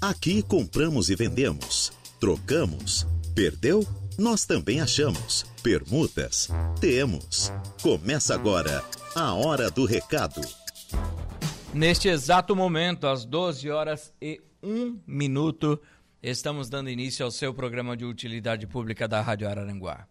Aqui compramos e vendemos, trocamos, perdeu? Nós também achamos. Permutas? Temos. Começa agora a Hora do Recado. Neste exato momento, às 12 horas e 1 minuto, estamos dando início ao seu programa de utilidade pública da Rádio Araranguá.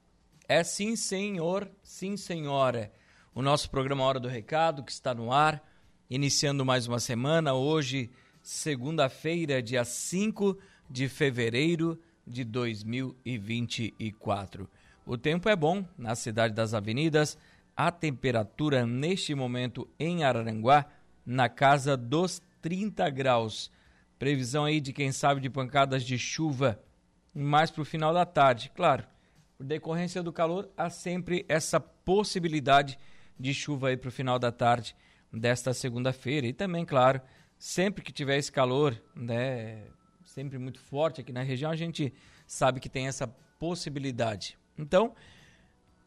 É sim, senhor, sim, senhora. O nosso programa Hora do Recado, que está no ar, iniciando mais uma semana, hoje, segunda-feira, dia 5 de fevereiro de 2024. O tempo é bom na cidade das avenidas, a temperatura neste momento em Araranguá na casa dos 30 graus. Previsão aí de quem sabe de pancadas de chuva mais para o final da tarde. Claro, por decorrência do calor, há sempre essa possibilidade de chuva aí para o final da tarde desta segunda-feira. E também, claro, sempre que tiver esse calor, né, sempre muito forte aqui na região, a gente sabe que tem essa possibilidade. Então,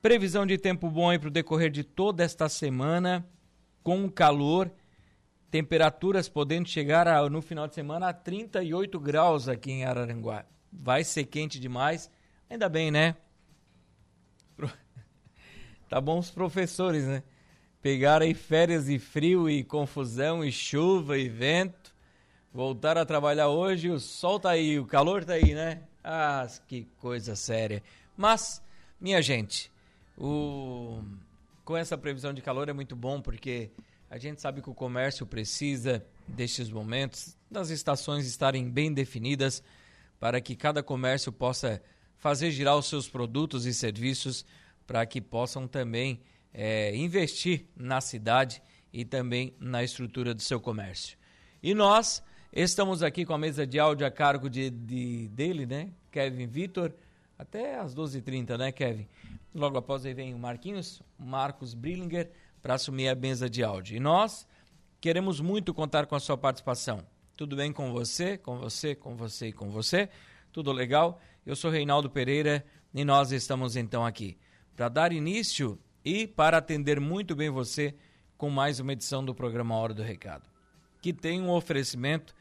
previsão de tempo bom para o decorrer de toda esta semana, com calor, temperaturas podendo chegar a, no final de semana a 38 graus aqui em Araranguá. Vai ser quente demais, ainda bem, né? Tá bom os professores, né? Pegaram aí férias e frio e confusão e chuva e vento. Voltaram a trabalhar hoje, o sol tá aí, o calor tá aí, né? Ah, que coisa séria. Mas, minha gente, o... com essa previsão de calor é muito bom porque a gente sabe que o comércio precisa destes momentos, das estações estarem bem definidas para que cada comércio possa fazer girar os seus produtos e serviços para que possam também é, investir na cidade e também na estrutura do seu comércio. E nós estamos aqui com a mesa de áudio a cargo de, de dele, né? Kevin Vitor, até às 12h30, né, Kevin? Logo após aí vem o Marquinhos, Marcos Brillinger, para assumir a mesa de áudio. E nós queremos muito contar com a sua participação. Tudo bem com você, com você, com você e com você? Tudo legal? Eu sou Reinaldo Pereira e nós estamos então aqui para dar início e para atender muito bem você com mais uma edição do programa Hora do Recado, que tem um oferecimento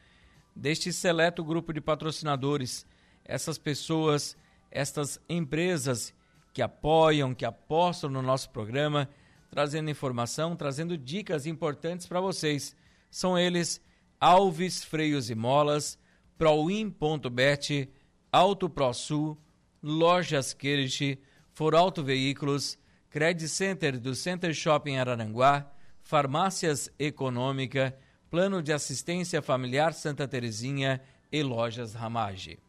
deste seleto grupo de patrocinadores, essas pessoas, estas empresas que apoiam, que apostam no nosso programa, trazendo informação, trazendo dicas importantes para vocês. São eles Alves Freios e Molas, Proin.bet, Auto ProSul, Lojas Kirch, For Auto Veículos, Credit Center do Center Shopping Araranguá, Farmácias Econômica, Plano de Assistência Familiar Santa Terezinha e Lojas Ramage.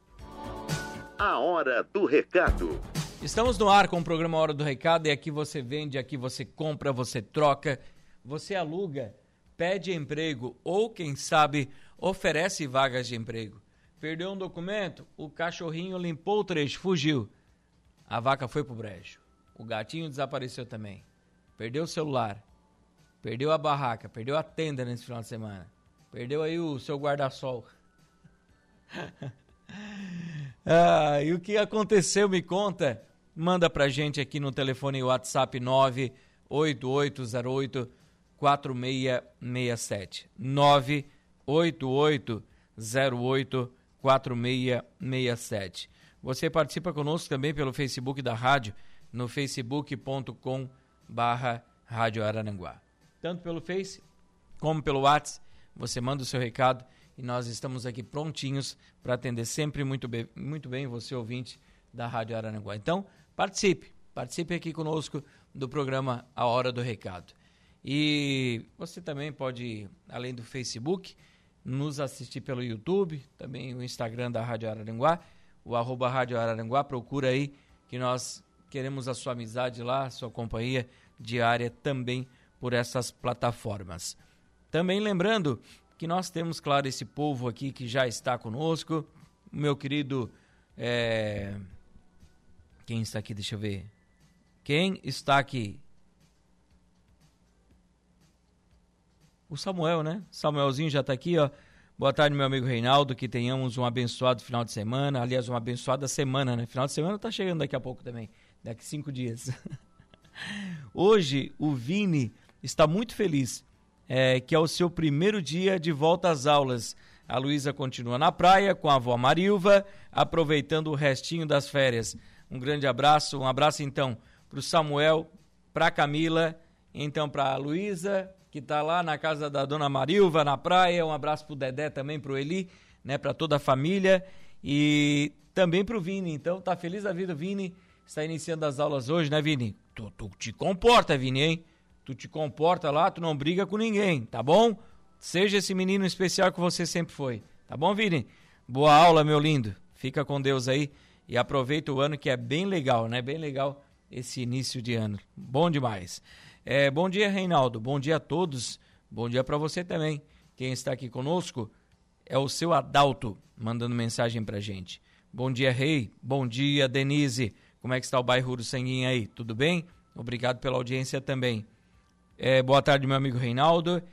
A Hora do Recado. Estamos no ar com o programa Hora do Recado e aqui você vende, aqui você compra, você troca, você aluga, pede emprego ou, quem sabe, oferece vagas de emprego. Perdeu um documento? O cachorrinho limpou o trecho, fugiu a vaca foi pro brejo. O gatinho desapareceu também. Perdeu o celular. Perdeu a barraca. Perdeu a tenda nesse final de semana. Perdeu aí o seu guarda-sol. ah, e o que aconteceu, me conta. Manda pra gente aqui no telefone WhatsApp 98808 4667. 98808 4667. Você participa conosco também pelo Facebook da rádio, no facebook.com barra Rádio Araranguá. Tanto pelo Face como pelo WhatsApp, você manda o seu recado e nós estamos aqui prontinhos para atender sempre muito bem, muito bem você, ouvinte da Rádio Araranguá. Então, participe, participe aqui conosco do programa A Hora do Recado. E você também pode, além do Facebook, nos assistir pelo YouTube, também o Instagram da Rádio Araranguá o arroba Rádio Araranguá, procura aí que nós queremos a sua amizade lá, sua companhia diária também por essas plataformas. Também lembrando que nós temos, claro, esse povo aqui que já está conosco, meu querido. É... Quem está aqui? Deixa eu ver. Quem está aqui? O Samuel, né? Samuelzinho já está aqui, ó. Boa tarde, meu amigo Reinaldo. Que tenhamos um abençoado final de semana. Aliás, uma abençoada semana, né? Final de semana tá chegando daqui a pouco também. Daqui cinco dias. Hoje, o Vini está muito feliz, é, que é o seu primeiro dia de volta às aulas. A Luísa continua na praia com a avó Marilva, aproveitando o restinho das férias. Um grande abraço, um abraço então para o Samuel, para a Camila, então para a Luísa, que está lá na casa da dona Marilva, na praia. Um abraço para o Dedé também, para o Eli, né, para toda a família. E também para o Vini. Então, tá feliz da vida, Vini. Está iniciando as aulas hoje, né, Vini? Tu, tu te comporta, Vini, hein? Tu te comporta lá, tu não briga com ninguém, tá bom? Seja esse menino especial que você sempre foi. Tá bom, Vini? Boa aula, meu lindo. Fica com Deus aí e aproveita o ano que é bem legal, né? Bem legal esse início de ano. Bom demais. É, bom dia, Reinaldo. Bom dia a todos. Bom dia para você também. Quem está aqui conosco é o seu Adalto, mandando mensagem pra gente. Bom dia, Rei. Bom dia, Denise. Como é que está o bairro do Sanguinho aí? Tudo bem? Obrigado pela audiência também. É, boa tarde, meu amigo Reinaldo.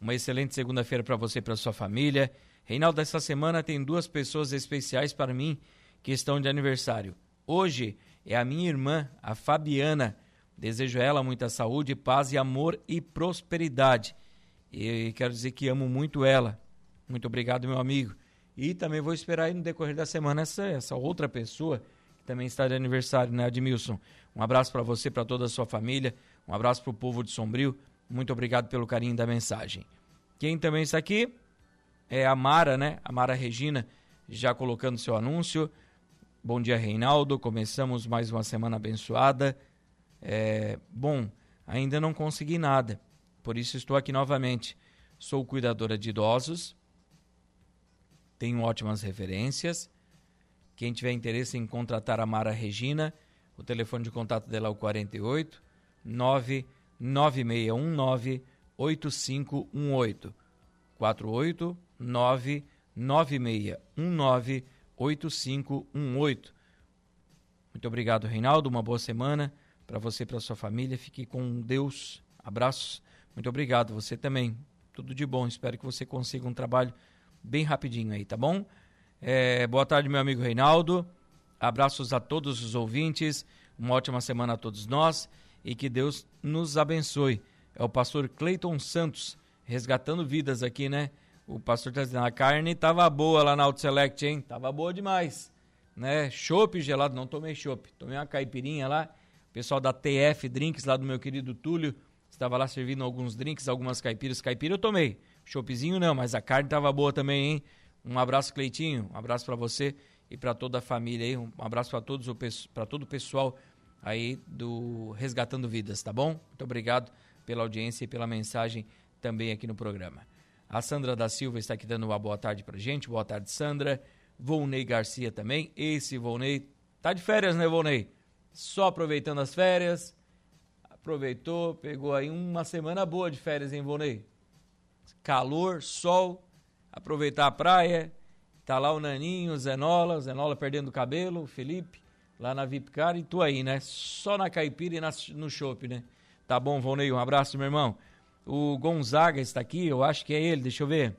Uma excelente segunda-feira para você e para sua família. Reinaldo, essa semana tem duas pessoas especiais para mim que estão de aniversário. Hoje é a minha irmã, a Fabiana. Desejo a ela muita saúde, paz e amor e prosperidade. E quero dizer que amo muito ela. Muito obrigado, meu amigo. E também vou esperar aí no decorrer da semana essa, essa outra pessoa também está de aniversário, né, Admilson? Um abraço para você, para toda a sua família. Um abraço para o povo de Sombrio. Muito obrigado pelo carinho da mensagem. Quem também está aqui é a Mara, né? A Mara Regina, já colocando seu anúncio. Bom dia, Reinaldo. Começamos mais uma semana abençoada. É, bom, ainda não consegui nada, por isso estou aqui novamente. Sou cuidadora de idosos, tenho ótimas referências. Quem tiver interesse em contratar a Mara Regina, o telefone de contato dela é o 48 99619 8518. 48 99619 8518. Muito obrigado, Reinaldo. Uma boa semana para você e para sua família. Fique com Deus. Abraços. Muito obrigado. Você também. Tudo de bom. Espero que você consiga um trabalho bem rapidinho aí, tá bom? É, boa tarde, meu amigo Reinaldo. Abraços a todos os ouvintes. Uma ótima semana a todos nós e que Deus nos abençoe. É o pastor Cleiton Santos, resgatando vidas aqui, né? O pastor está dizendo, a carne tava boa lá na Auto Select, hein? Tava boa demais, né? Chopp gelado, não tomei chopp, tomei uma caipirinha lá. O pessoal da TF Drinks, lá do meu querido Túlio, estava lá servindo alguns drinks, algumas caipiras. Caipira eu tomei, choppzinho não, mas a carne tava boa também, hein? Um abraço, Cleitinho, um abraço para você e para toda a família aí, um abraço para todos, para todo o pessoal aí do Resgatando Vidas, tá bom? Muito obrigado pela audiência e pela mensagem também aqui no programa. A Sandra da Silva está aqui dando uma boa tarde pra gente. Boa tarde, Sandra. Volney Garcia também. Esse Volney tá de férias, né, Volney? Só aproveitando as férias. Aproveitou, pegou aí uma semana boa de férias, hein, Volney? Calor, sol, aproveitar a praia. Tá lá o Naninho, o Zenola, o Zenola perdendo o cabelo, o Felipe lá na Vipcar e tu aí, né? Só na caipira e na, no chopp, né? Tá bom, Volney, um abraço, meu irmão. O Gonzaga está aqui, eu acho que é ele, deixa eu ver.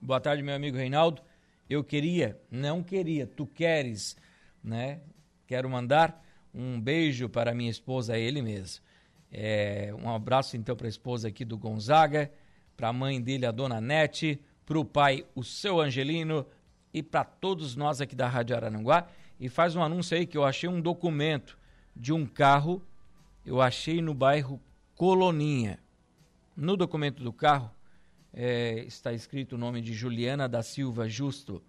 Boa tarde, meu amigo Reinaldo. Eu queria, não queria, tu queres, né? Quero mandar um beijo para minha esposa, ele mesmo. É, um abraço então para a esposa aqui do Gonzaga, para a mãe dele, a dona Nete, para o pai, o seu Angelino e para todos nós aqui da Rádio Arananguá e faz um anúncio aí que eu achei um documento de um carro, eu achei no bairro Coloninha. No documento do carro é, está escrito o nome de Juliana da Silva Justo.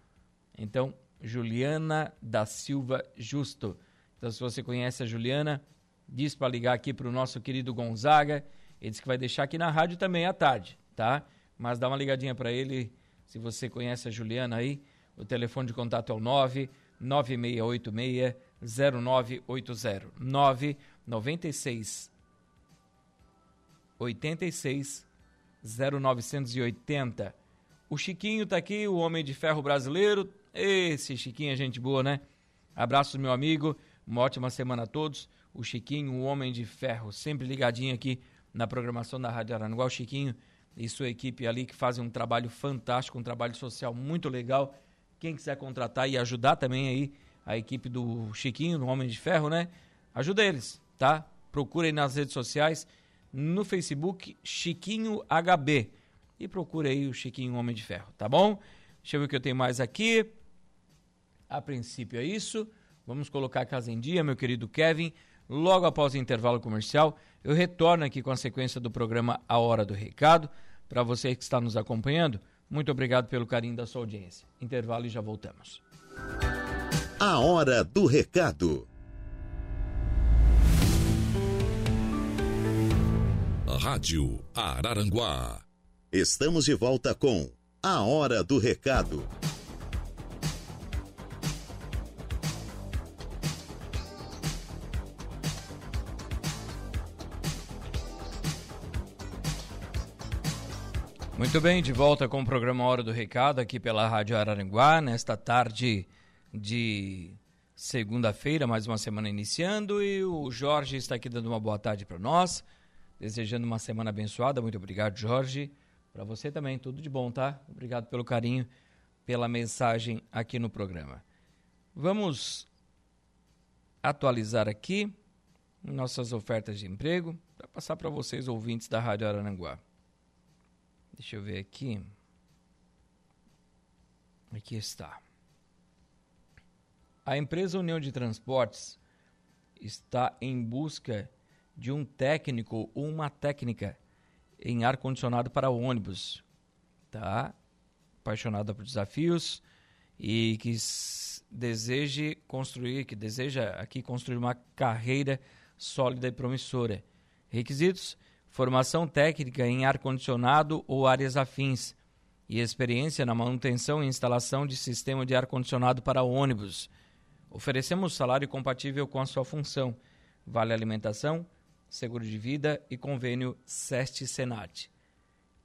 Então, Juliana da Silva Justo. Então, se você conhece a Juliana, diz para ligar aqui para o nosso querido Gonzaga. Ele disse que vai deixar aqui na rádio também à tarde, tá? Mas dá uma ligadinha para ele, se você conhece a Juliana aí. O telefone de contato é o 9 9686 0980 996 86 0980. O Chiquinho tá aqui, o Homem de Ferro brasileiro. Esse Chiquinho é gente boa, né? Abraços, meu amigo. Uma ótima semana a todos. O Chiquinho, o Homem de Ferro, sempre ligadinho aqui na programação da Rádio Araranguá. O Chiquinho e sua equipe ali que fazem um trabalho fantástico, um trabalho social muito legal quem quiser contratar e ajudar também aí a equipe do Chiquinho, do Homem de Ferro, né? Ajuda eles, tá? Procurem nas redes sociais, no Facebook Chiquinho HB e procure aí o Chiquinho Homem de Ferro, tá bom? Deixa eu ver o que eu tenho mais aqui. A princípio é isso. Vamos colocar a casa em dia, meu querido Kevin. Logo após o intervalo comercial, eu retorno aqui com a sequência do programa A Hora do Recado. Para você que está nos acompanhando, muito obrigado pelo carinho da sua audiência. Intervalo e já voltamos. A Hora do Recado. Rádio Araranguá. Estamos de volta com A Hora do Recado. Muito bem, de volta com o programa Hora do Recado aqui pela Rádio Araranguá, nesta tarde de segunda-feira, mais uma semana iniciando, e o Jorge está aqui dando uma boa tarde para nós, desejando uma semana abençoada. Muito obrigado, Jorge. Para você também, tudo de bom, tá? Obrigado pelo carinho, pela mensagem aqui no programa. Vamos atualizar aqui nossas ofertas de emprego para passar para vocês, ouvintes da Rádio Araranguá. Deixa eu ver aqui. Aqui está. A empresa União de Transportes está em busca de um técnico ou uma técnica em ar condicionado para ônibus, tá? Apaixonada por desafios e que deseje construir, que deseja aqui construir uma carreira sólida e promissora. Requisitos: formação técnica em ar-condicionado ou áreas afins e experiência na manutenção e instalação de sistema de ar-condicionado para ônibus. Oferecemos salário compatível com a sua função, vale alimentação, seguro de vida e convênio SEST-SENAT.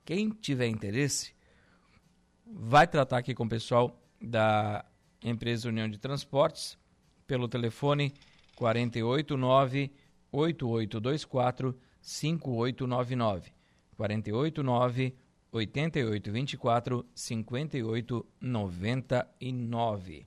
Quem tiver interesse, vai tratar aqui com o pessoal da empresa União de Transportes pelo telefone 489 8824 5899 489 8824 5899.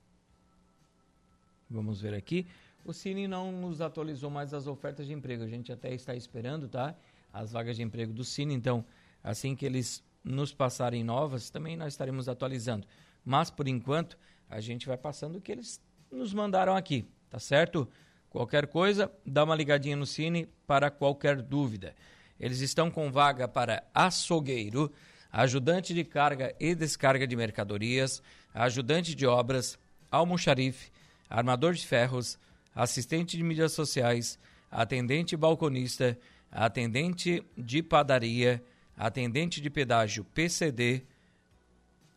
Vamos ver aqui. O Cine não nos atualizou mais as ofertas de emprego. A gente até está esperando, tá? As vagas de emprego do Cine. Então, assim que eles nos passarem novas, também nós estaremos atualizando. Mas, por enquanto, a gente vai passando o que eles nos mandaram aqui, tá certo? Qualquer coisa, dá uma ligadinha no Cine para qualquer dúvida. Eles estão com vaga para açougueiro, ajudante de carga e descarga de mercadorias, ajudante de obras, almoxarife, armador de ferros, assistente de mídias sociais, atendente balconista, atendente de padaria, atendente de pedágio PCD,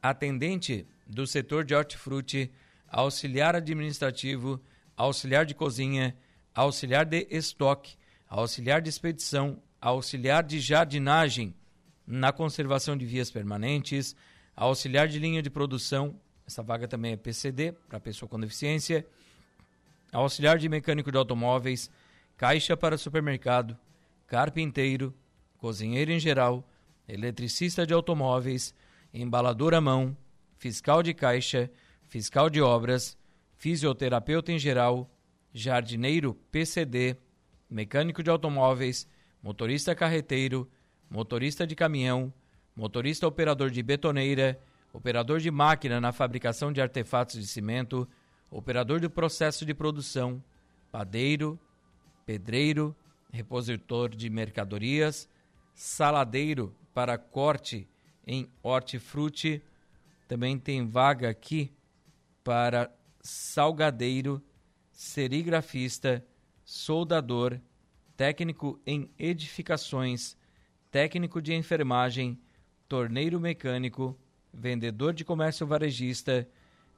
atendente do setor de hortifruti, auxiliar administrativo, auxiliar de cozinha, auxiliar de estoque, auxiliar de expedição, auxiliar de jardinagem na conservação de vias permanentes, auxiliar de linha de produção, essa vaga também é PCD, para pessoa com deficiência, auxiliar de mecânico de automóveis, caixa para supermercado, carpinteiro, cozinheiro em geral, eletricista de automóveis, embalador à mão, fiscal de caixa, fiscal de obras, fisioterapeuta em geral, jardineiro PCD, mecânico de automóveis, motorista carreteiro, motorista de caminhão, motorista operador de betoneira, operador de máquina na fabricação de artefatos de cimento, operador do processo de produção, padeiro, pedreiro, repositor de mercadorias, saladeiro para corte em hortifruti. Também tem vaga aqui para salgadeiro, serigrafista, soldador, técnico em edificações, técnico de enfermagem, torneiro mecânico, vendedor de comércio varejista,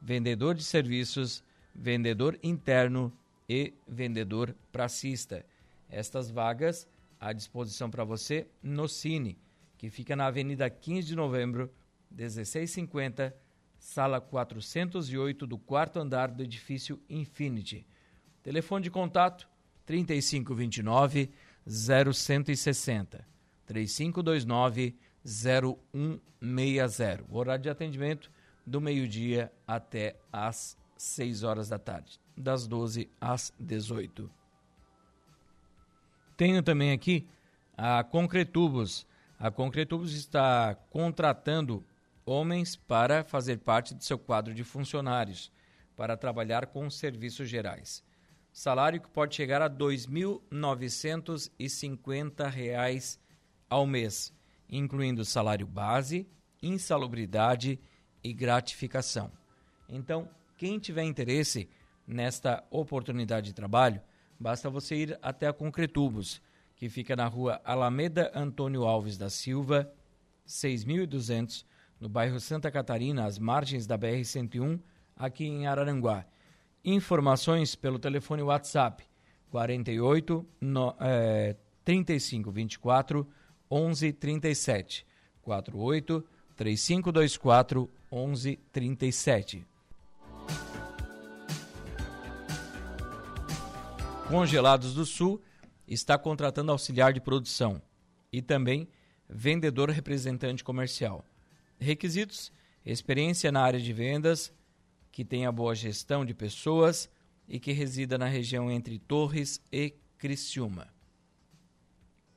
vendedor de serviços, vendedor interno e vendedor pracista. Estas vagas à disposição para você no Cine, que fica na Avenida 15 de Novembro, 1650, sala 408 do quarto andar do edifício Infinity. Telefone de contato 3529 0160 3529 0160. Horário de atendimento do meio-dia até às 6 horas da tarde, das 12 às 18. Tenho também aqui a Concretubos, A Concretubos está contratando homens para fazer parte do seu quadro de funcionários, para trabalhar com serviços gerais. Salário que pode chegar a R$ 2.950 ao mês, incluindo salário base, insalubridade e gratificação. Então, quem tiver interesse nesta oportunidade de trabalho, basta você ir até a Concretubos, que fica na rua Alameda Antônio Alves da Silva, 6200, no bairro Santa Catarina, às margens da BR-101, aqui em Araranguá. Informações pelo telefone WhatsApp 48 no, é, 35 24 11 37 48 3524 11 37. Congelados do Sul está contratando auxiliar de produção e também vendedor representante comercial. Requisitos: experiência na área de vendas, que tenha boa gestão de pessoas e que resida na região entre Torres e Criciúma.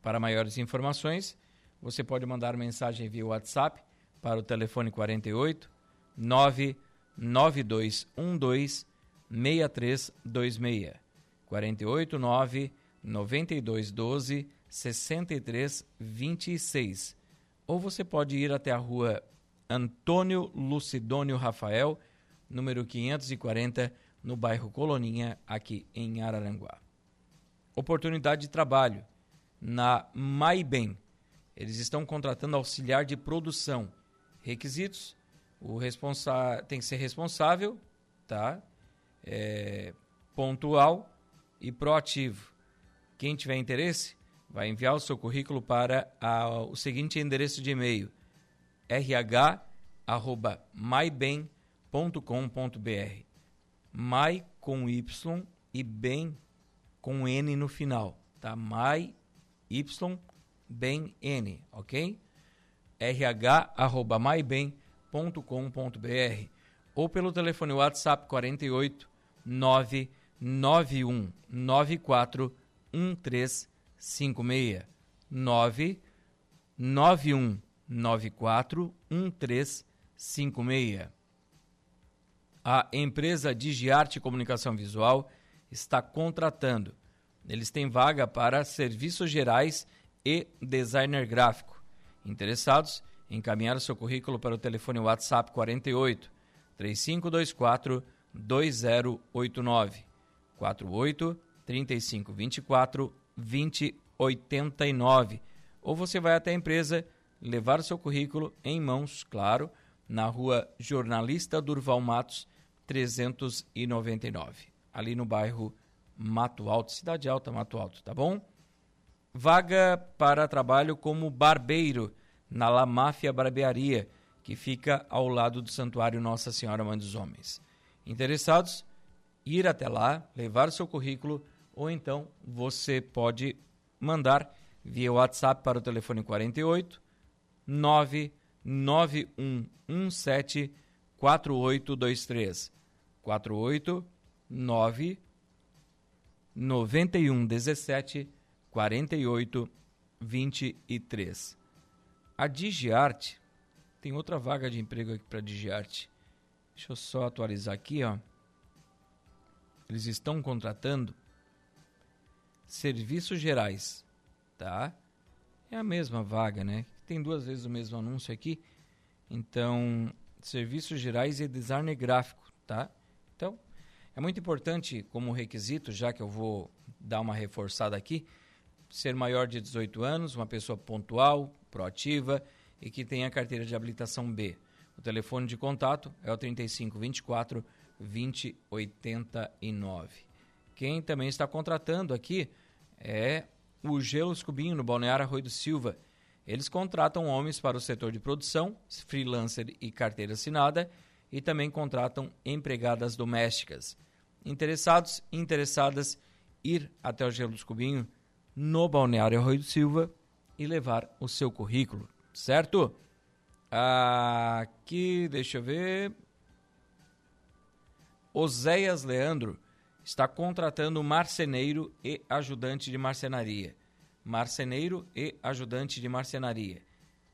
Para maiores informações, você pode mandar mensagem via WhatsApp para o telefone 48 99212 6326. 489 9212 6326. Ou você pode ir até a rua Antônio Lucidônio Rafael, número 540, no bairro Coloninha, aqui em Araranguá. Oportunidade de trabalho na MaiBem. Eles estão contratando auxiliar de produção. Requisitos: o responsa tem que ser responsável, tá? É, pontual e proativo. Quem tiver interesse, vai enviar o seu currículo para a, o seguinte endereço de e-mail: rh@maibem.com.br. Mai com y e bem com n no final, tá? Mai y bem n, OK? rh@maibem.com.br ou pelo telefone WhatsApp 48 9 91 94 1356 9 91 94 1356 A empresa Digiarte Comunicação Visual está contratando. Eles têm vaga para serviços gerais e designer gráfico. Interessados? Encaminhar seu currículo para o telefone WhatsApp 48 3524 2089 48 35 24 20 89. Ou você vai até a empresa levar o seu currículo em mãos, claro, na rua Jornalista Durval Matos 399, ali no bairro Mato Alto, Cidade Alta, Mato Alto, tá bom? Vaga para trabalho como barbeiro na La Máfia Barbearia, que fica ao lado do Santuário Nossa Senhora Mãe dos Homens. Interessados? ir até lá, levar o seu currículo, ou então você pode mandar via WhatsApp para o telefone 48 99117 4823 48 9 91 17 48 23. A Digiarte tem outra vaga de emprego aqui para Digiarte. Deixa eu só atualizar aqui, ó eles estão contratando serviços gerais, tá? É a mesma vaga, né? Tem duas vezes o mesmo anúncio aqui. Então, serviços gerais e design gráfico, tá? Então, é muito importante como requisito, já que eu vou dar uma reforçada aqui, ser maior de 18 anos, uma pessoa pontual, proativa e que tenha carteira de habilitação B. O telefone de contato é o 3524 2089. Quem também está contratando aqui é o Gelos Cubinho, no Balneário Arroio do Silva. Eles contratam homens para o setor de produção, freelancer e carteira assinada, e também contratam empregadas domésticas. Interessados, interessadas, ir até o Gelos Cubinho, no Balneário Arroio do Silva, e levar o seu currículo, certo? Aqui, deixa eu ver. Oséias Leandro está contratando marceneiro e ajudante de marcenaria. Marceneiro e ajudante de marcenaria.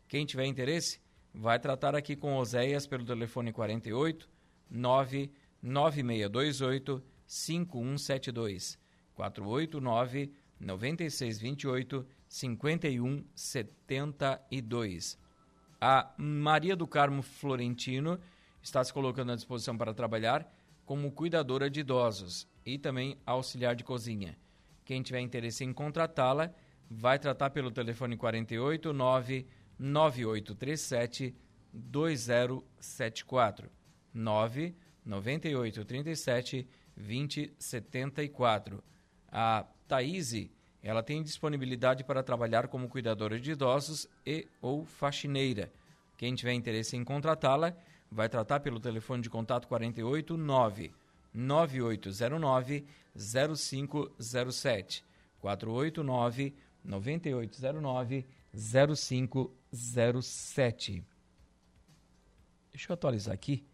Quem tiver interesse, vai tratar aqui com Oséias pelo telefone 48 99628 5172 489 9628 5172. A Maria do Carmo Florentino está se colocando à disposição para trabalhar como cuidadora de idosos e também auxiliar de cozinha. Quem tiver interesse em contratá-la, vai tratar pelo telefone 48 9 9837 2074 9 9837 2074. A Thaís, ela tem disponibilidade para trabalhar como cuidadora de idosos e ou faxineira. Quem tiver interesse em contratá-la, vai tratar pelo telefone de contato 48 9 9809 0507 489 9809 0507. Deixa eu atualizar aqui.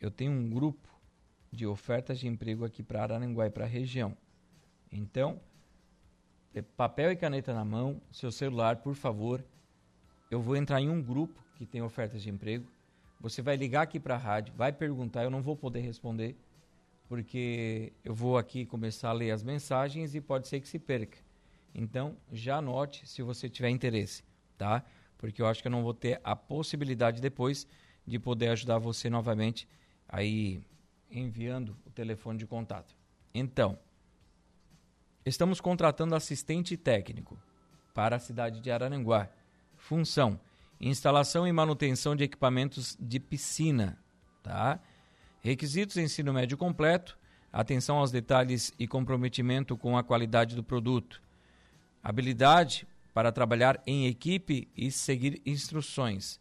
Eu tenho um grupo de ofertas de emprego aqui para Araranguá e para a região. Então, papel e caneta na mão, seu celular, por favor. Eu vou entrar em um grupo que tem ofertas de emprego. Você vai ligar aqui para a rádio, vai perguntar, eu não vou poder responder, porque eu vou aqui começar a ler as mensagens e pode ser que se perca. Então, já anote se você tiver interesse, tá? Porque eu acho que eu não vou ter a possibilidade depois de poder ajudar você novamente aí enviando o telefone de contato. Então, estamos contratando assistente técnico para a cidade de Araranguá. Função: instalação e manutenção de equipamentos de piscina, tá? Requisitos: ensino médio completo, atenção aos detalhes e comprometimento com a qualidade do produto habilidade para trabalhar em equipe e seguir instruções.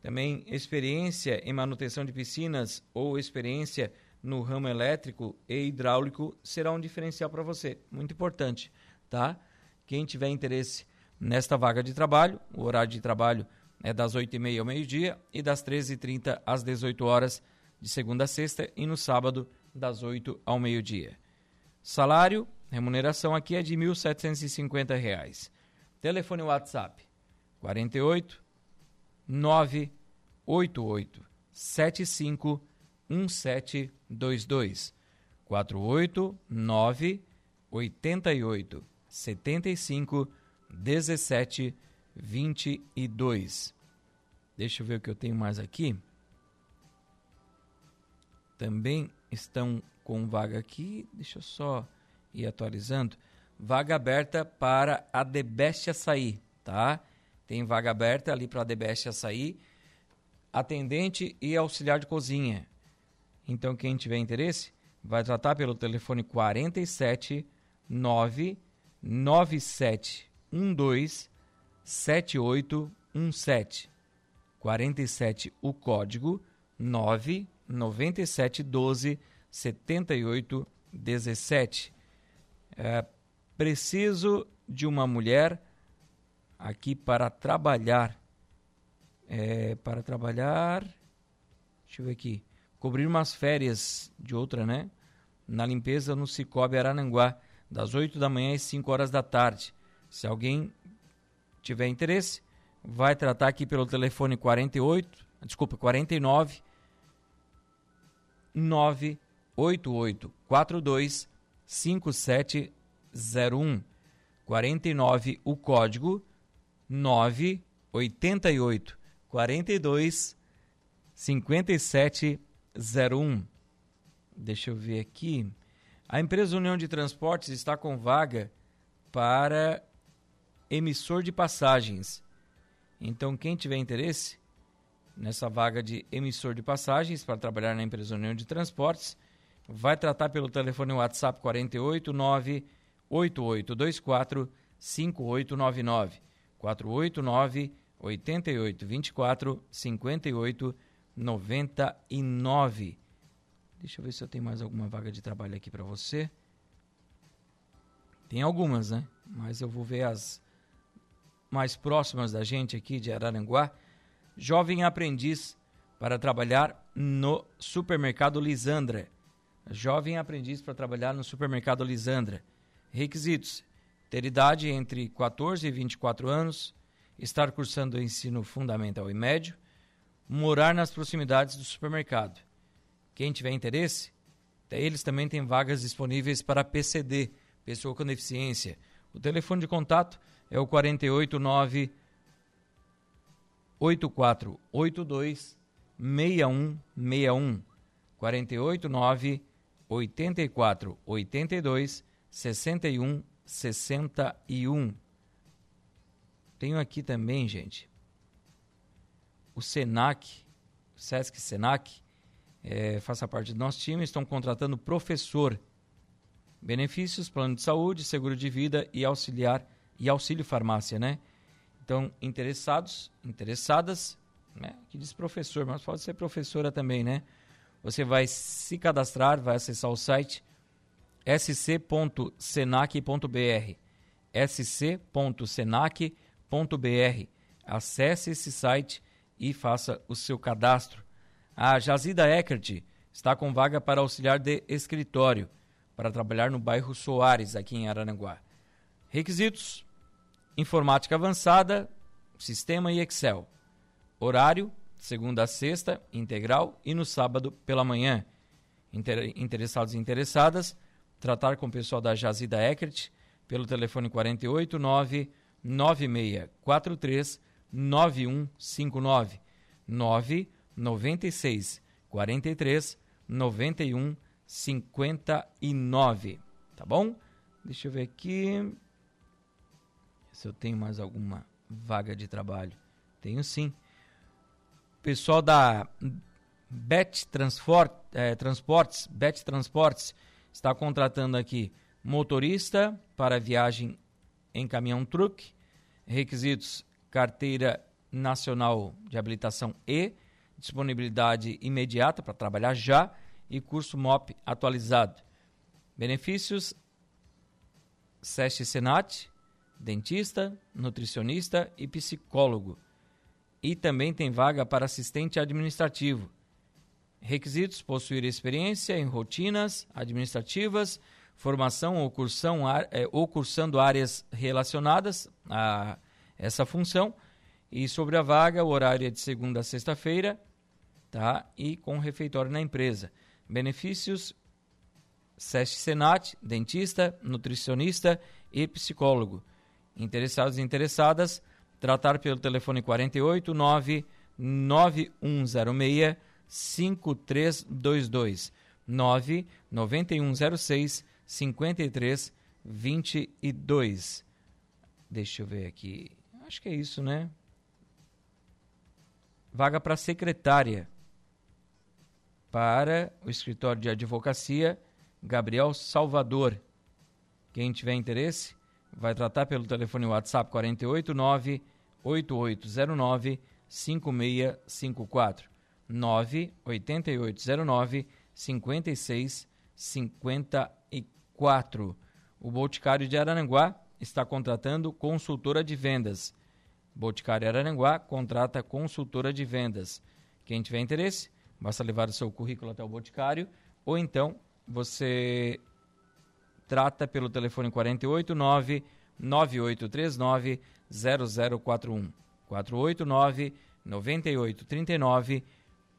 Também experiência em manutenção de piscinas ou experiência no ramo elétrico e hidráulico será um diferencial para você. Muito importante, tá? Quem tiver interesse nesta vaga de trabalho, o horário de trabalho é das 8h30 ao meio-dia e das 13h30 às 18 horas de segunda a sexta e no sábado das 8 ao meio-dia. Salário Remuneração aqui é de R$ 1.750. Telefone WhatsApp 48 988 75 1722 48 988 75 17 22. Deixa eu ver o que eu tenho mais aqui. Também estão com vaga aqui. Deixa eu só e atualizando, vaga aberta para a Debeste Açaí, tá? Tem vaga aberta ali para a Debeste Açaí, atendente e auxiliar de cozinha. Então, quem tiver interesse, vai tratar pelo telefone 47 9 9712 7817. 47 o código 9 9712 7817. É, preciso de uma mulher aqui para trabalhar. É, para trabalhar. Deixa eu ver aqui. Cobrir umas férias de outra, né? Na limpeza no Cicobi Arananguá, das 8 da manhã às 5 horas da tarde. Se alguém tiver interesse, vai tratar aqui pelo telefone 48, desculpa, 49 988 42 5701 49 o código 988 42 5701 Deixa eu ver aqui. A empresa União de Transportes está com vaga para emissor de passagens. Então, quem tiver interesse nessa vaga de emissor de passagens para trabalhar na empresa União de Transportes, vai tratar pelo telefone WhatsApp 489 8824 5899 489 8824 58 99. Deixa eu ver se eu tenho mais alguma vaga de trabalho aqui para você. Tem algumas, né? Mas eu vou ver as mais próximas da gente aqui de Araranguá. Jovem aprendiz para trabalhar no supermercado Lisandra jovem aprendiz para trabalhar no supermercado Lisandra. Requisitos: ter idade entre 14 e 24 anos, estar cursando o ensino fundamental e médio, morar nas proximidades do supermercado. Quem tiver interesse, eles também têm vagas disponíveis para PCD, pessoa com deficiência. O telefone de contato o 489 8482 6161 489 8482 61 61. Tenho aqui também, gente, o Senac, o Sesc Senac, é, faça parte do nosso time, estão contratando professor. Benefícios, plano de saúde, seguro de vida e auxiliar e auxílio farmácia, né? Então, interessados, interessadas, né? Que diz professor, mas pode ser professora também, né? Você vai se cadastrar, vai acessar o site sc.senac.br sc.senac.br Acesse esse site e faça o seu cadastro. A Jazida Eckert está com vaga para auxiliar de escritório para trabalhar no bairro Soares, aqui em Araranguá. Requisitos: informática avançada, sistema e Excel. Horário: segunda a sexta, integral e no sábado pela manhã. Inter interessados e interessadas, tratar com o pessoal da Jazida Eckert pelo telefone 489 9643 9159 996 43 91 59. Tá bom? Deixa eu ver aqui se eu tenho mais alguma vaga de trabalho. Tenho sim. Pessoal da Bet Transport, eh, Transportes, Bet Transportes está contratando aqui motorista para viagem em caminhão truque, requisitos carteira nacional de habilitação E, disponibilidade imediata para trabalhar já e curso MOP atualizado. Benefícios SESC Senat, dentista, nutricionista e psicólogo. E também tem vaga para assistente administrativo. Requisitos: possuir experiência em rotinas administrativas, formação ou, cursão, é, ou cursando áreas relacionadas a essa função. E sobre a vaga, o horário é de segunda a sexta-feira, tá? E com refeitório na empresa. Benefícios: SESC Senat, dentista, nutricionista e psicólogo. Interessados e interessadas, tratar pelo telefone 48 9 9106 5322 9 9106 5322. Deixa eu ver aqui. Acho que é isso, né? Vaga para secretária para o escritório de advocacia Gabriel Salvador. Quem tiver interesse, vai tratar pelo telefone WhatsApp 489 8809 5654 98809 5654. O Boticário de Araranguá está contratando consultora de vendas. Boticário Araranguá contrata consultora de vendas. Quem tiver interesse, basta levar o seu currículo até o Boticário ou então você trata pelo telefone 489 9839 0041 489 9839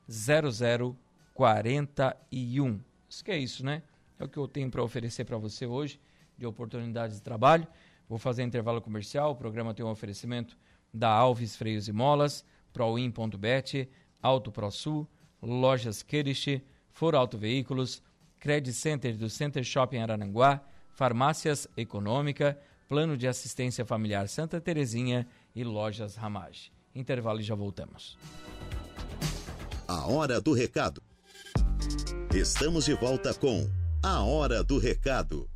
0041. Isso que é isso, né? É o que eu tenho para oferecer para você hoje de oportunidades de trabalho. Vou fazer intervalo comercial. O programa tem um oferecimento da Alves Freios e Molas, Proin.bet, Auto ProSul, Lojas Kerish, For Auto Veículos, Credit Center do Center Shopping Arananguá, Farmácias Econômica, Plano de Assistência Familiar Santa Terezinha e Lojas Ramage. Intervalo e já voltamos. A hora do recado. Estamos de volta com A Hora do Recado.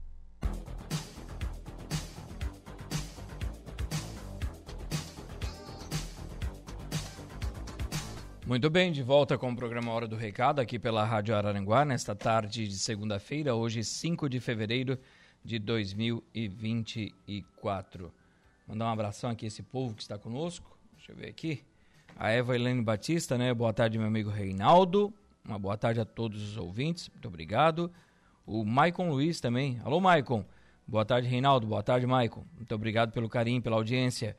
Muito bem, de volta com o programa Hora do Recado aqui pela Rádio Araranguá, nesta tarde de segunda-feira, hoje 5 de fevereiro de 2024. Mandar um abração aqui a esse povo que está conosco. Deixa eu ver aqui. A Eva Helene Batista, né? Boa tarde, meu amigo Reinaldo. Uma boa tarde a todos os ouvintes. Muito obrigado. O Maicon Luiz também. Alô, Maicon. Boa tarde, Reinaldo. Boa tarde, Maicon. Muito obrigado pelo carinho, pela audiência.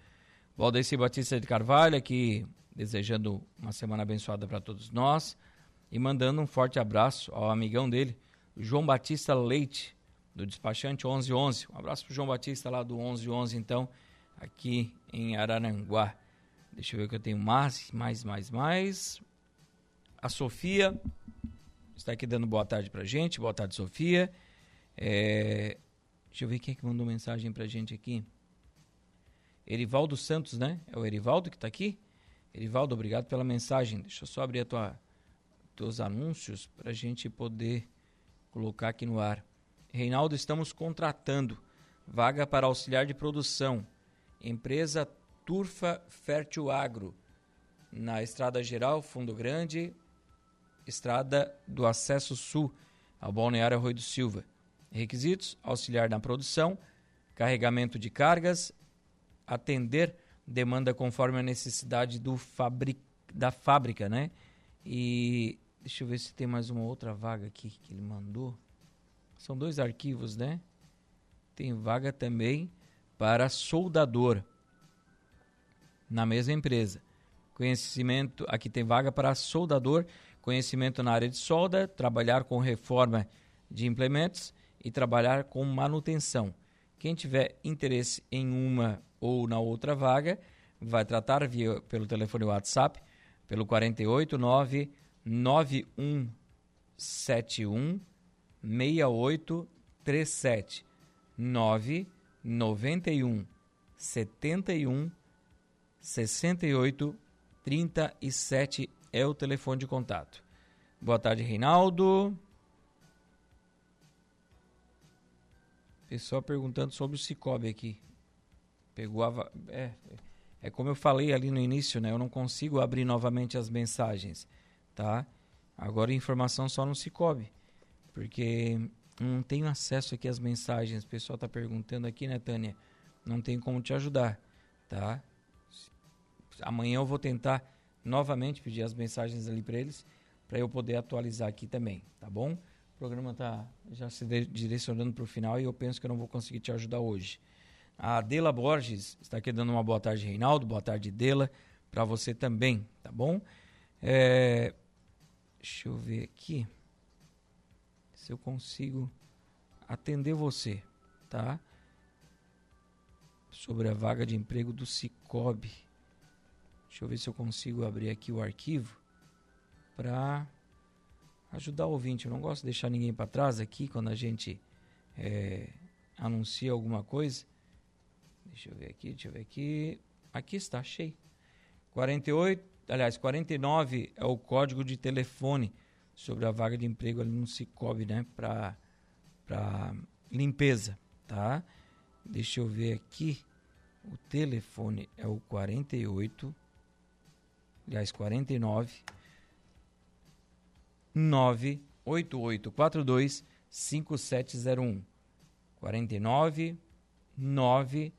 Valdeci Batista de Carvalho aqui desejando uma semana abençoada para todos nós e mandando um forte abraço ao amigão dele, João Batista Leite, do despachante 1111. Um abraço para João Batista lá do 1111, então, aqui em Araranguá. Deixa eu ver que eu tenho mais, mais, mais, mais. A Sofia está aqui dando boa tarde para gente. Boa tarde, Sofia. É... Deixa eu ver quem é que mandou mensagem para gente aqui. Erivaldo Santos, né? É o Erivaldo que está aqui? Erivaldo, obrigado pela mensagem. Deixa eu só abrir a tua, teus anúncios para a gente poder colocar aqui no ar. Reinaldo, estamos contratando vaga para auxiliar de produção. Empresa Turfa Fértil Agro, na Estrada Geral, Fundo Grande, Estrada do Acesso Sul, ao Balneário Arroio do Silva. Requisitos: auxiliar na produção, carregamento de cargas, atender demanda conforme a necessidade do fabri da fábrica, né? E deixa eu ver se tem mais uma outra vaga aqui que ele mandou. São dois arquivos, né? Tem vaga também para soldador na mesma empresa. Conhecimento, aqui tem vaga para soldador, conhecimento na área de solda, trabalhar com reforma de implementos e trabalhar com manutenção. Quem tiver interesse em uma ou na outra vaga, vai tratar via, pelo telefone WhatsApp, pelo 489 9171 6837 991 71 68 37 é o telefone de contato. Boa tarde, Reinaldo. Pessoal perguntando sobre o Cicobi aqui. Pegou a. É, é como eu falei ali no início, né? Eu não consigo abrir novamente as mensagens, tá? Agora informação só no Cicobi. Porque não tenho acesso aqui às mensagens. O pessoal está perguntando aqui, né, Tânia? Não tenho como te ajudar, tá? Amanhã eu vou tentar novamente pedir as mensagens ali para eles, para eu poder atualizar aqui também, tá bom? O programa está já se direcionando para o final e eu penso que eu não vou conseguir te ajudar hoje. A Adela Borges está aqui dando uma boa tarde, Reinaldo. Boa tarde, Dela. Para você também, tá bom? É... Deixa eu ver aqui se eu consigo atender você, tá? Sobre a vaga de emprego do Cicobi. Deixa eu ver se eu consigo abrir aqui o arquivo para ajudar o ouvinte. Eu não gosto de deixar ninguém para trás aqui quando a gente é, anuncia alguma coisa. Deixa eu ver aqui, deixa eu ver aqui. Aqui está, achei. 48, aliás, 49 é o código de telefone sobre a vaga de emprego ali no Cicobi, né, para limpeza, tá? Deixa eu ver aqui. O telefone é o 48 aliás, 49 98842 5701 49 9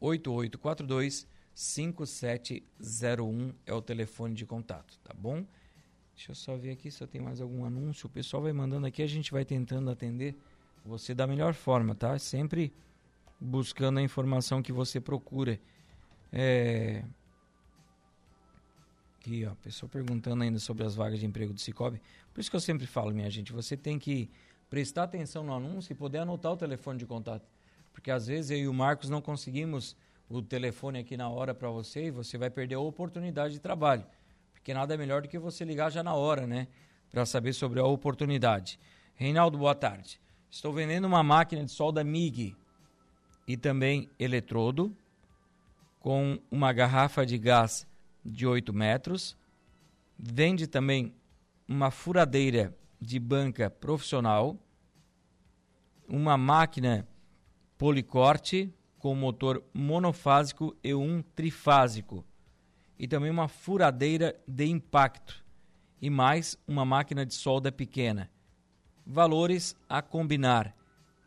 8842 5701 é o telefone de contato, tá bom? Deixa eu só ver aqui se eu tenho mais algum anúncio. O pessoal vai mandando aqui, a gente vai tentando atender você da melhor forma, tá? Sempre buscando a informação que você procura. É... Aqui, ó, pessoa perguntando ainda sobre as vagas de emprego do Cicobi. Por isso que eu sempre falo, minha gente, você tem que prestar atenção no anúncio e poder anotar o telefone de contato. Porque às vezes eu e o Marcos não conseguimos o telefone aqui na hora para você e você vai perder a oportunidade de trabalho. Porque nada é melhor do que você ligar já na hora, né? Para saber sobre a oportunidade. Reinaldo, boa tarde. Estou vendendo uma máquina de solda MIG e também eletrodo com uma garrafa de gás de 8 metros. Vende também uma furadeira de banca profissional, uma máquina policorte com motor monofásico e um trifásico, e também uma furadeira de impacto e mais uma máquina de solda pequena. Valores a combinar.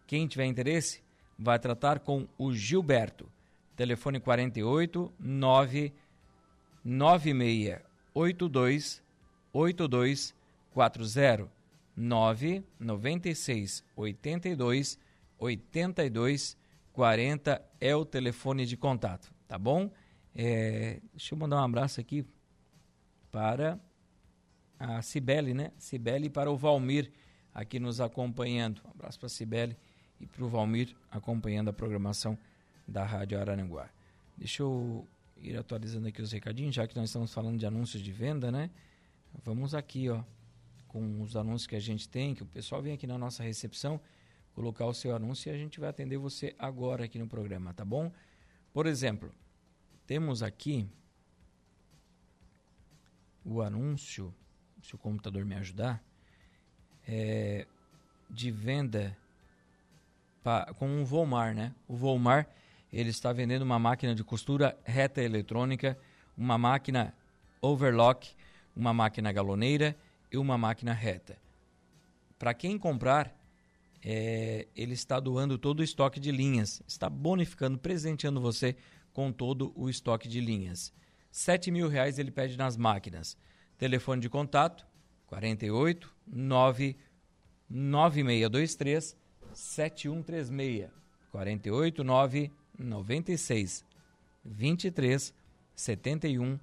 Quem tiver interesse, vai tratar com o Gilberto. Telefone 48 9 9682 8240 9 96 82 82 40 é o telefone de contato, tá bom? É, deixa eu mandar um abraço aqui para a Cibele, né? Cibele para o Valmir aqui nos acompanhando. Um abraço para a Cibele e para o Valmir acompanhando a programação da Rádio Araranguá. Deixa eu ir atualizando aqui os recadinhos, já que nós estamos falando de anúncios de venda, né? Vamos aqui, ó, com os anúncios que a gente tem, que o pessoal vem aqui na nossa recepção colocar o seu anúncio e a gente vai atender você agora aqui no programa, tá bom? Por exemplo, temos aqui o anúncio, se o computador me ajudar, é, de venda pra, com o Volmar, né? O Volmar, ele está vendendo uma máquina de costura reta eletrônica, uma máquina overlock, uma máquina galoneira e uma máquina reta. Para quem comprar, é, ele está doando todo o estoque de linhas, está bonificando, presenteando você com todo o estoque de linhas. R$ mil reais ele pede nas máquinas. Telefone de contato 48 9 9623 7136 48 9 96 23 71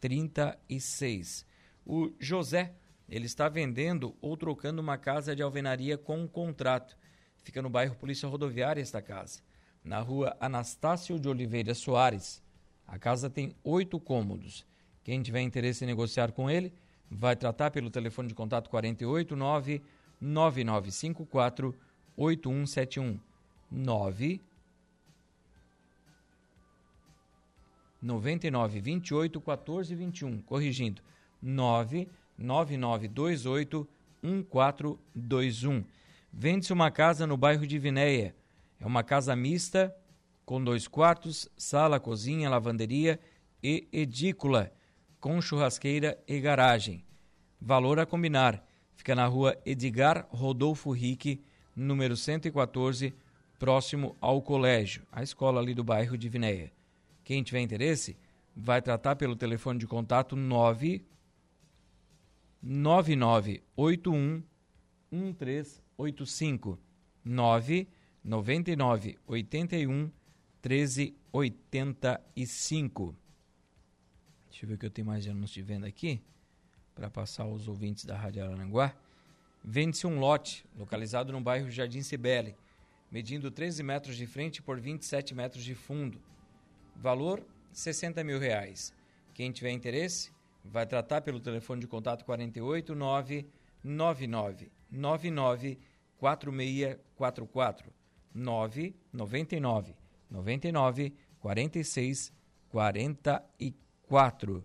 36. O José, ele está vendendo ou trocando uma casa de alvenaria com um contrato. Fica no bairro Polícia Rodoviária esta casa na rua Anastácio de Oliveira Soares. A casa tem oito cômodos. Quem tiver interesse em negociar com ele, vai tratar pelo telefone de contato 489 9954 8171 9 99 28 14 21, corrigindo 9 9928 1421. Vende-se uma casa no bairro de Vinéia é uma casa mista com dois quartos, sala, cozinha, lavanderia e edícula, com churrasqueira e garagem. Valor a combinar. Fica na rua Edgar Rodolfo Rique, número 114, próximo ao colégio, a escola ali do bairro de Vinéia. Quem tiver interesse, vai tratar pelo telefone de contato 9 9981 1385 9 99 81 13 85. Deixa eu ver o que eu tenho mais de anúncio de venda aqui para passar aos ouvintes da Rádio Aranguá. Vende-se um lote localizado no bairro Jardim Cibele, medindo 13 metros de frente por 27 metros de fundo. Valor 60 mil reais. Quem tiver interesse, vai tratar pelo telefone de contato 48 999 99 4644 9 99 99 46 44.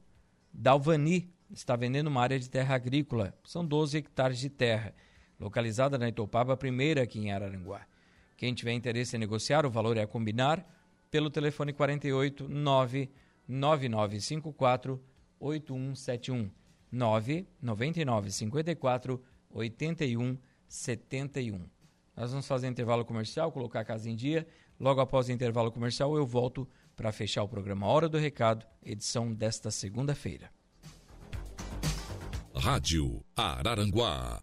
Dalvani está vendendo uma área de terra agrícola. São 12 hectares de terra, localizada na Itopaba Primeira, aqui em Araranguá. Quem tiver interesse em negociar, o valor é a combinar pelo telefone 48 9 9954 8171 9 99 54 81 71. Nós vamos fazer intervalo comercial, colocar a casa em dia. Logo após o intervalo comercial, eu volto para fechar o programa Hora do Recado, edição desta segunda-feira. Rádio Araranguá.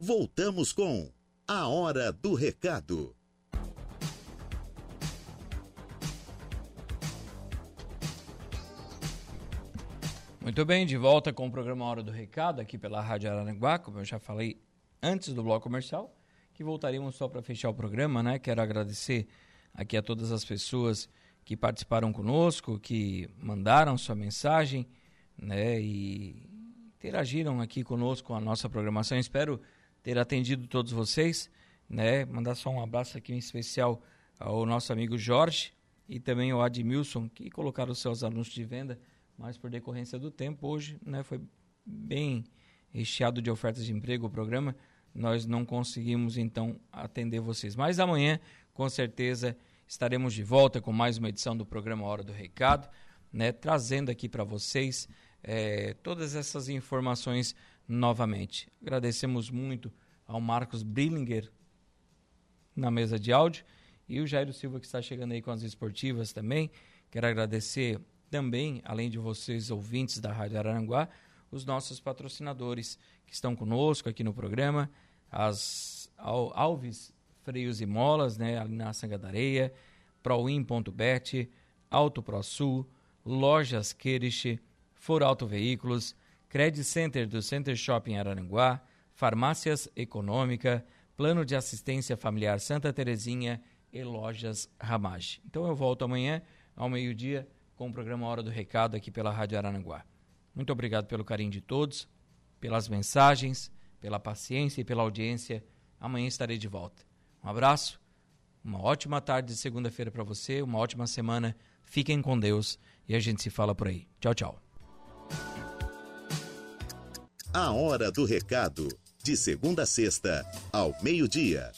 Voltamos com A Hora do Recado. Muito bem, de volta com o programa Hora do Recado, aqui pela Rádio Araranguá, como eu já falei antes do bloco comercial que voltaremos só para fechar o programa, né? Quero agradecer aqui a todas as pessoas que participaram conosco, que mandaram sua mensagem, né? E interagiram aqui conosco com a nossa programação. Espero ter atendido todos vocês, né? Mandar só um abraço aqui em especial ao nosso amigo Jorge e também ao Admilson, que colocaram seus anúncios de venda, mas por decorrência do tempo, hoje, né? Foi bem recheado de ofertas de emprego o programa nós não conseguimos então atender vocês. Mas amanhã, com certeza, estaremos de volta com mais uma edição do programa Hora do Recado, né, trazendo aqui para vocês é, todas essas informações novamente. Agradecemos muito ao Marcos Brillinger na mesa de áudio e o Jairo Silva que está chegando aí com as esportivas também. Quero agradecer também, além de vocês ouvintes da Rádio Araranguá, os nossos patrocinadores que estão conosco aqui no programa, as Alves Freios e Molas, né, ali na Sanga da Areia, Proin.bet, Auto ProSul, Lojas Kerish, For Auto Veículos, Credit Center do Center Shopping Araranguá, Farmácias Econômica, Plano de Assistência Familiar Santa Terezinha e Lojas Ramage. Então eu volto amanhã ao meio-dia com o programa Hora do Recado aqui pela Rádio Araranguá. Muito obrigado pelo carinho de todos, pelas mensagens, pela paciência e pela audiência. Amanhã estarei de volta. Um abraço, uma ótima tarde de segunda-feira para você, uma ótima semana. Fiquem com Deus e a gente se fala por aí. Tchau, tchau. A Hora do Recado, de segunda a sexta, ao meio-dia.